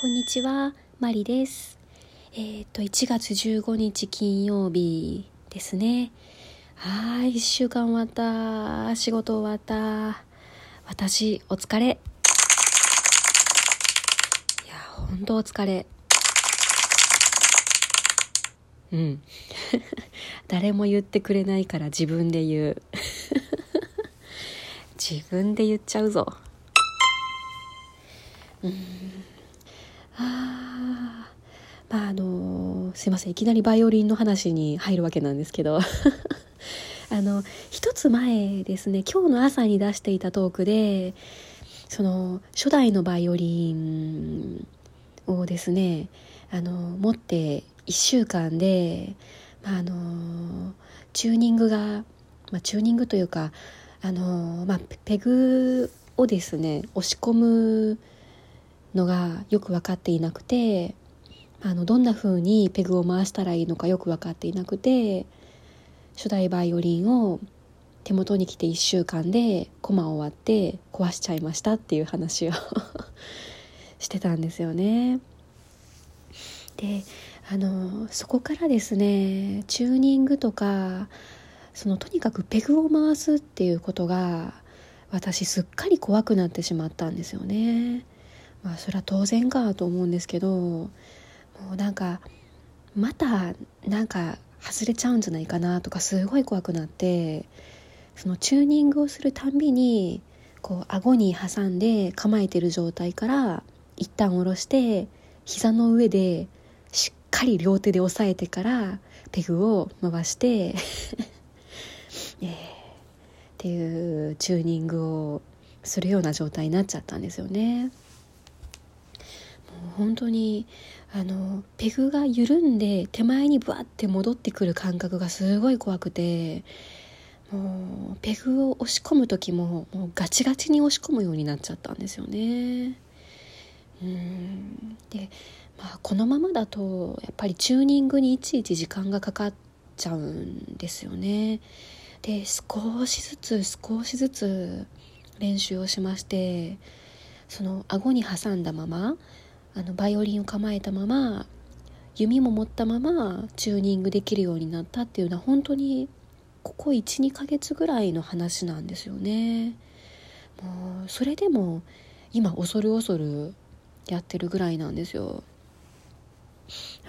こんにちは、マリです。えっ、ー、と、1月15日金曜日ですね。はい、1週間終わった。仕事終わった。私、お疲れ。いや、ほんとお疲れ。うん。誰も言ってくれないから自分で言う。自分で言っちゃうぞ。うんあまああのすいません。いきなりバイオリンの話に入るわけなんですけど。あの一つ前ですね今日の朝に出していたトークでその初代のバイオリンをですねあの持って1週間で、まあ、あのチューニングが、まあ、チューニングというかあの、まあ、ペグをですね押し込むのがよく分かっていなくてあのどんな風にペグを回したらいいのかよく分かっていなくて初代バイオリンを手元に来て1週間でコマを割って壊しちゃいましたっていう話を してたんですよね。であのそこからですねチューニングとかそのとにかくペグを回すっていうことが私すっかり怖くなってしまったんですよね。まあそれは当然かと思うんですけどもうなんかまたなんか外れちゃうんじゃないかなとかすごい怖くなってそのチューニングをするたんびにこう顎に挟んで構えてる状態から一旦下ろして膝の上でしっかり両手で押さえてからペグを回してえー、っていうチューニングをするような状態になっちゃったんですよね。本当にあのペグが緩んで手前にブワッて戻ってくる感覚がすごい怖くてもうペグを押し込む時ももうガチガチに押し込むようになっちゃったんですよね。うんで、まあ、このままだとやっぱりチューニングにいちいち時間がかかっちゃうんですよね。で少しずつ少しずつ練習をしましてその顎に挟んだままあのバイオリンを構えたまま弓も持ったままチューニングできるようになったっていうのは本当にここ12ヶ月ぐらいの話なんですよね。もうそれでも今恐る恐るやってるぐらいなんですよ。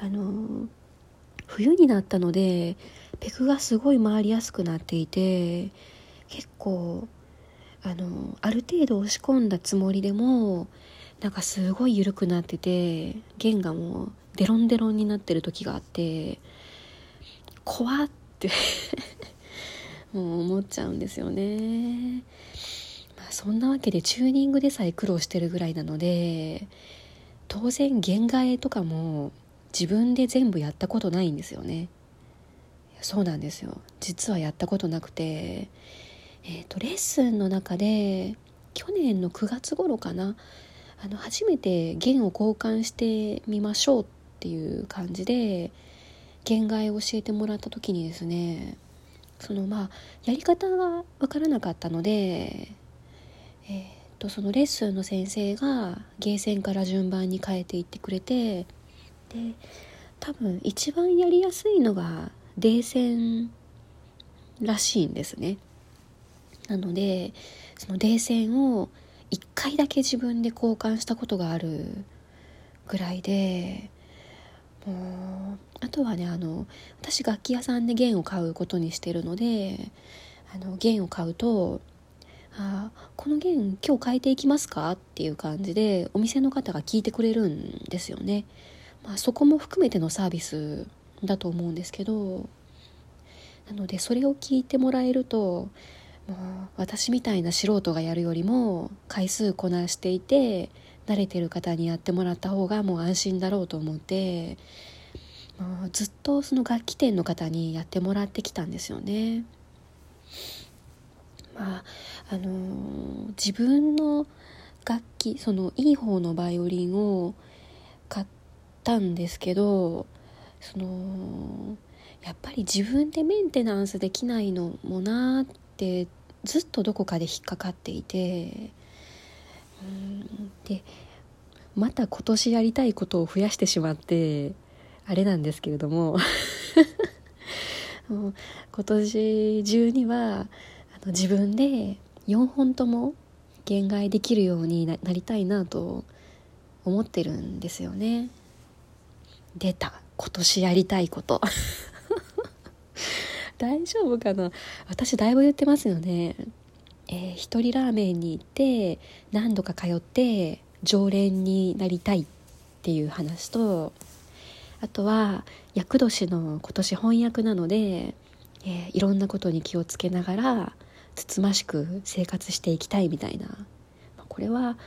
あの冬になったのでペグがすごい回りやすくなっていて結構あのある程度押し込んだつもりでもなんかすごい緩くなってて弦がもうデロンデロンになってる時があって怖って もう思っちゃうんですよね。まあ、そんなわけでチューニングでさえ苦労してるぐらいなので当然弦替えとかも自分で全部やったことないんですよね。そうなんですよ実はやったことなくて、えーとレッスンの中で去年の9月頃かなあの初めて弦を交換してみましょうっていう感じで弦替えを教えてもらった時にですねそのまあやり方が分からなかったので、えー、とそのレッスンの先生がゲーセンから順番に変えていってくれてで多分一番やりやすいのがデーセンらしいんですね。なのでそのデーセンを1回だけ自分で交換したことがあるぐらいでもうあとはねあの私楽器屋さんで弦を買うことにしてるのであの弦を買うと「あこの弦今日変えていきますか?」っていう感じでお店の方が聞いてくれるんですよね。まあ、そこも含めてのサービスだと思うんですけどなのでそれを聞いてもらえるともう私みたいな素人がやるよりも回数こなしていて慣れてる方にやってもらった方がもう安心だろうと思ってもうずっとその楽器店の方にやってもらってきたんですよね。まああのー、自分の楽器そのいい方のバイオリンを買ったんですけどそのやっぱり自分でメンテナンスできないのもなってずっとどこかで引っかかっていてうんでまた今年やりたいことを増やしてしまってあれなんですけれども 今年中にはあの自分で4本とも限界できるようになりたいなと思ってるんですよね。出た。今年やりたいこと。大丈夫かな？私だいぶ言ってますよね。えー、一人ラーメンに行って何度か通って常連になりたいっていう話とあとは厄年の今年翻訳なので、えー、いろんなことに気をつけながらつつましく生活していきたいみたいな、ま、これは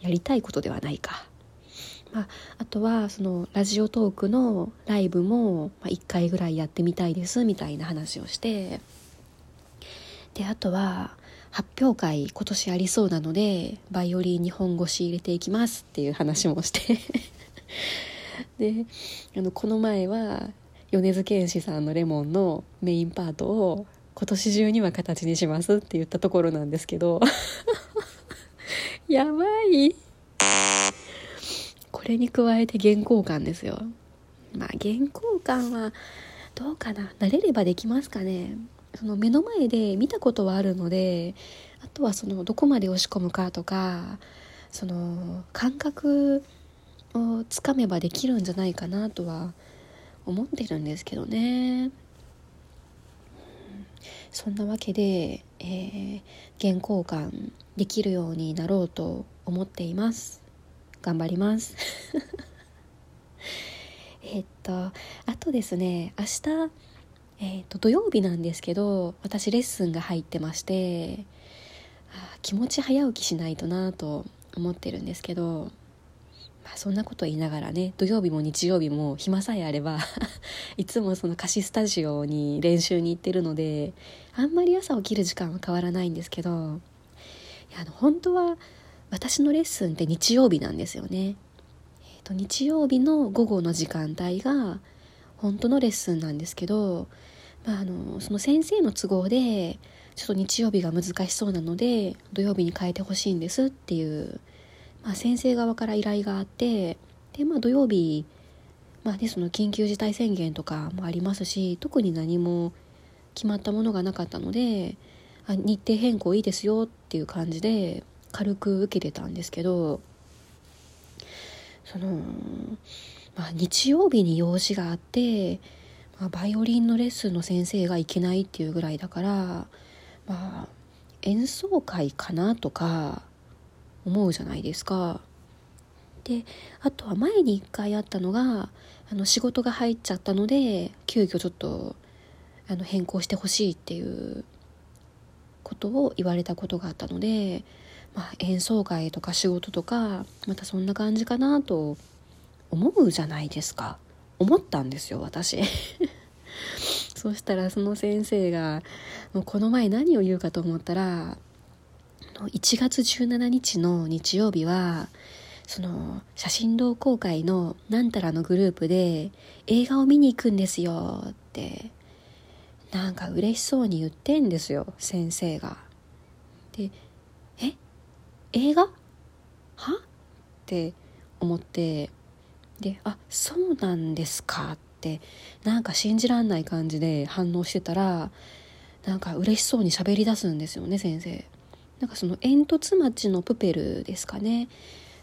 やりたいことではないか、まあ、あとはそのラジオトークのライブも、1回ぐらいやってみたいですみたいな話をして。であとは発表会今年ありそうなのでバイオリンに本腰入れていきますっていう話もして。であのこの前は米津玄師さんの「レモン」のメインパートを今年中には形にしますって言ったところなんですけど。やばい。これに加えて原稿感ですよまあ原稿感はどうかな慣れればできますかねその目の前で見たことはあるのであとはそのどこまで押し込むかとかその感覚をつかめばできるんじゃないかなとは思ってるんですけどね。そんなわけで、えー、原稿感できるようになろうと思っています。頑張ります。えっとあとですね明日えーと、土曜日なんですけど私レッスンが入ってまして気持ち早起きしないとなと思ってるんですけど、まあ、そんなこと言いながらね土曜日も日曜日も暇さえあれば いつもその貸しスタジオに練習に行ってるのであんまり朝起きる時間は変わらないんですけどいやあの本当は私のレッスンって日曜日なんですよね。えーと日曜日の午後の時間帯が本当のレッスンなんですけど、まあ、あのその先生の都合でちょっと日曜日が難しそうなので土曜日に変えてほしいんですっていう、まあ、先生側から依頼があってで、まあ、土曜日、まあね、その緊急事態宣言とかもありますし特に何も決まったものがなかったのであ日程変更いいですよっていう感じで軽く受けてたんですけどそのまあ、日曜日に用事があって、まあ、バイオリンのレッスンの先生が行けないっていうぐらいだから、まあ、演奏会かなとか思うじゃないですか。であとは前に1回あったのがあの仕事が入っちゃったので急遽ちょっとあの変更してほしいっていうことを言われたことがあったので、まあ、演奏会とか仕事とかまたそんな感じかなと思うじゃないですか思ったんですよ私 そしたらその先生がもうこの前何を言うかと思ったら1月17日の日曜日はその写真同好会のなんたらのグループで映画を見に行くんですよってなんか嬉しそうに言ってんですよ先生が。で「映画？は?」って思ってで「あそうなんですか」ってなんか信じらんない感じで反応してたらなんか嬉しそうに喋り出すんですよね先生。なんかその煙突町のプペルですかね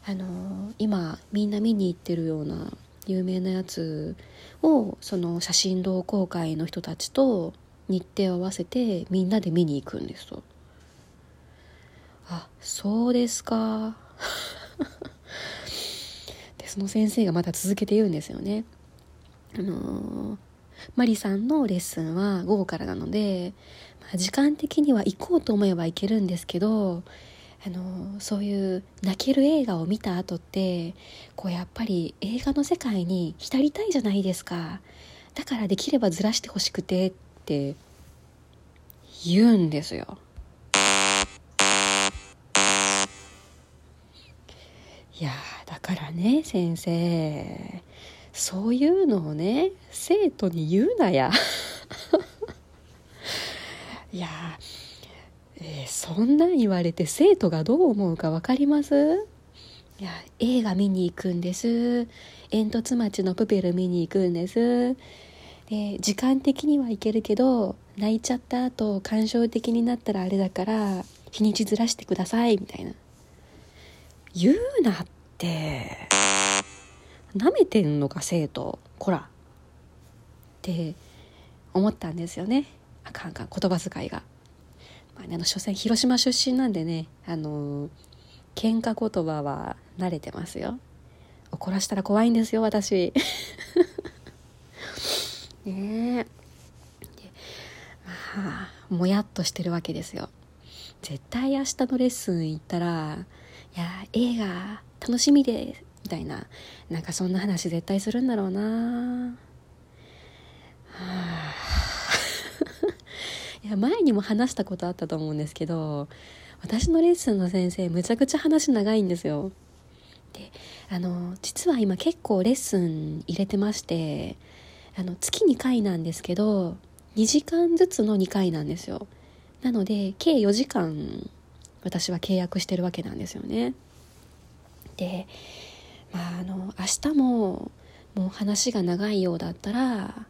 あの今みんな見に行ってるような有名なやつをその写真同好会の人たちと日程を合わせてみんなで見に行くんですと。あそうですか でその先生がまた続けて言うんですよね。あのー、マリさんのレッスンは午後からなので、まあ、時間的には行こうと思えば行けるんですけど、あの、そういう泣ける映画を見た後ってこうやっぱり映画の世界に浸りたいじゃないですかだからできればずらしてほしくてって言うんですよ。いやだからね先生。そういうのをね生徒に言うなや。いやえー、そんなん言われて生徒がどう思うか分かります？いや映画見に行くんです。煙突町のプペル見に行くんです。で時間的には行けるけど泣いちゃった後感傷的になったらあれだから日にちずらしてくださいみたいな。言うなって。なめてんのか生徒こら。って思ったんですよね。あかんあかん言葉遣いが。まあね、あの所詮広島出身なんでねあの喧嘩言葉は慣れてますよ。怒らしたら怖いんですよ私。ねえ。まあもやっとしてるわけですよ。絶対明日のレッスン行ったら「いや映画楽しみで」みたいな。なんかそんな話絶対するんだろうな。はあ いや前にも話したことあったと思うんですけど私のレッスンの先生むちゃくちゃ話長いんですよ。であの実は今結構レッスン入れてましてあの月2回なんですけど2時間ずつの2回なんですよ。なので計4時間私は契約してるわけなんですよねでまああの明日ももう話が長いようだったら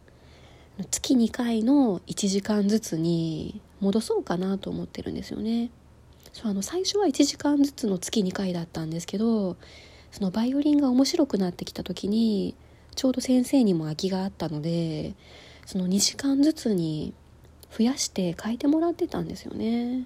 月2回の1時間ずつに戻そうかなと思ってるんですよねそうあの最初は1時間ずつの月2回だったんですけどそのバイオリンが面白くなってきた時にちょうど先生にも空きがあったのでその2時間ずつに増やして書いてもらってたんですよね。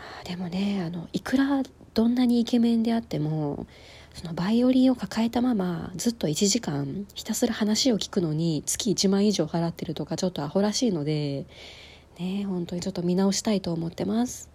まあでもねあのいくらどんなにイケメンであってもそのバイオリンを抱えたままずっと1時間ひたすら話を聞くのに月1万以上払ってるとかちょっとアホらしいのでね本当にちょっと見直したいと思ってます。